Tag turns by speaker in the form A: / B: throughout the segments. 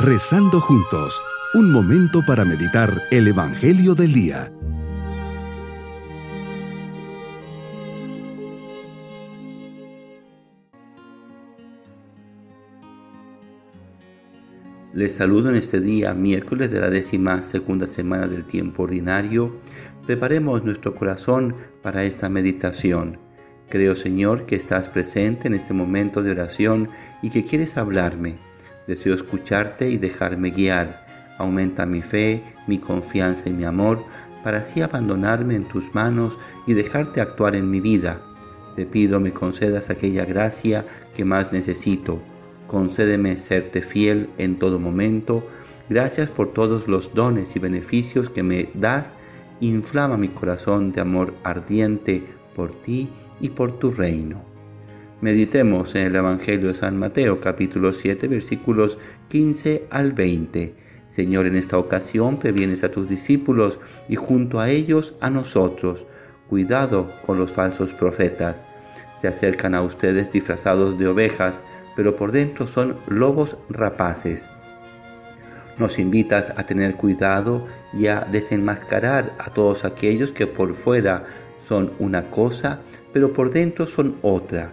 A: Rezando juntos, un momento para meditar el Evangelio del Día.
B: Les saludo en este día, miércoles de la décima segunda semana del tiempo ordinario. Preparemos nuestro corazón para esta meditación. Creo, Señor, que estás presente en este momento de oración y que quieres hablarme. Deseo escucharte y dejarme guiar. Aumenta mi fe, mi confianza y mi amor para así abandonarme en tus manos y dejarte actuar en mi vida. Te pido me concedas aquella gracia que más necesito. Concédeme serte fiel en todo momento. Gracias por todos los dones y beneficios que me das. Inflama mi corazón de amor ardiente por ti y por tu reino. Meditemos en el Evangelio de San Mateo capítulo 7 versículos 15 al 20. Señor, en esta ocasión previenes a tus discípulos y junto a ellos a nosotros. Cuidado con los falsos profetas. Se acercan a ustedes disfrazados de ovejas, pero por dentro son lobos rapaces. Nos invitas a tener cuidado y a desenmascarar a todos aquellos que por fuera son una cosa, pero por dentro son otra,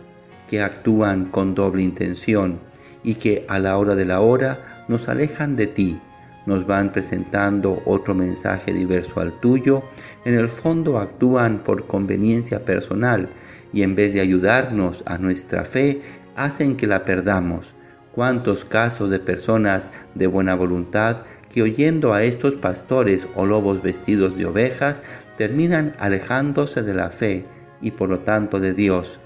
B: que actúan con doble intención y que a la hora de la hora nos alejan de ti, nos van presentando otro mensaje diverso al tuyo, en el fondo actúan por conveniencia personal y en vez de ayudarnos a nuestra fe, hacen que la perdamos. ¿Cuántos casos de personas de buena voluntad que oyendo a estos pastores o lobos vestidos de ovejas terminan alejándose de la fe y por lo tanto de Dios.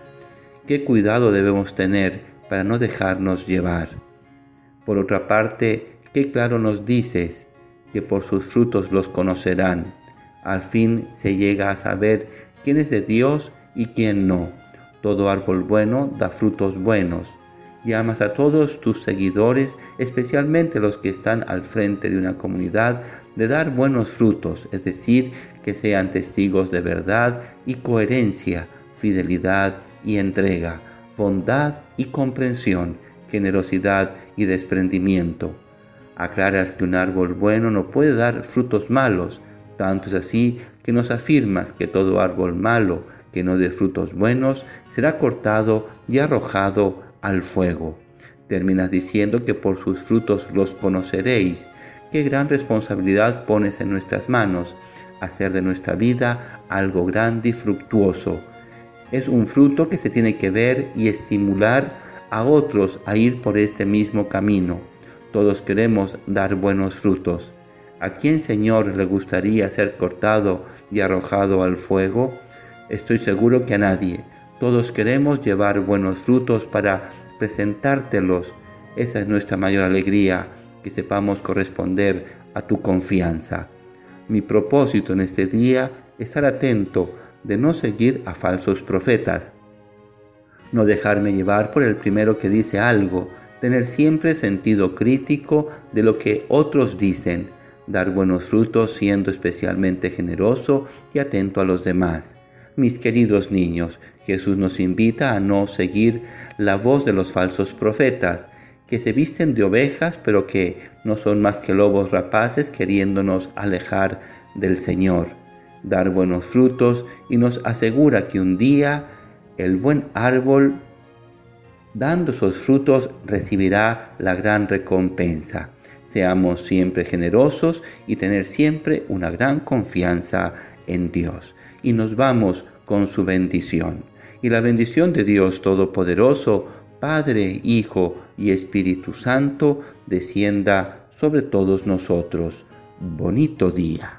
B: ¿Qué cuidado debemos tener para no dejarnos llevar? Por otra parte, qué claro nos dices que por sus frutos los conocerán. Al fin se llega a saber quién es de Dios y quién no. Todo árbol bueno da frutos buenos Llamas a todos tus seguidores, especialmente los que están al frente de una comunidad, de dar buenos frutos, es decir, que sean testigos de verdad y coherencia, fidelidad y entrega, bondad y comprensión, generosidad y desprendimiento. Aclaras que un árbol bueno no puede dar frutos malos, tanto es así que nos afirmas que todo árbol malo que no dé frutos buenos será cortado y arrojado al fuego. Terminas diciendo que por sus frutos los conoceréis. Qué gran responsabilidad pones en nuestras manos, hacer de nuestra vida algo grande y fructuoso. Es un fruto que se tiene que ver y estimular a otros a ir por este mismo camino. Todos queremos dar buenos frutos. ¿A quién, Señor, le gustaría ser cortado y arrojado al fuego? Estoy seguro que a nadie. Todos queremos llevar buenos frutos para presentártelos. Esa es nuestra mayor alegría, que sepamos corresponder a tu confianza. Mi propósito en este día es estar atento de no seguir a falsos profetas, no dejarme llevar por el primero que dice algo, tener siempre sentido crítico de lo que otros dicen, dar buenos frutos siendo especialmente generoso y atento a los demás. Mis queridos niños, Jesús nos invita a no seguir la voz de los falsos profetas, que se visten de ovejas, pero que no son más que lobos rapaces queriéndonos alejar del Señor, dar buenos frutos y nos asegura que un día el buen árbol, dando sus frutos, recibirá la gran recompensa. Seamos siempre generosos y tener siempre una gran confianza en Dios. Y nos vamos con su bendición. Y la bendición de Dios Todopoderoso, Padre, Hijo y Espíritu Santo, descienda sobre todos nosotros. Bonito día.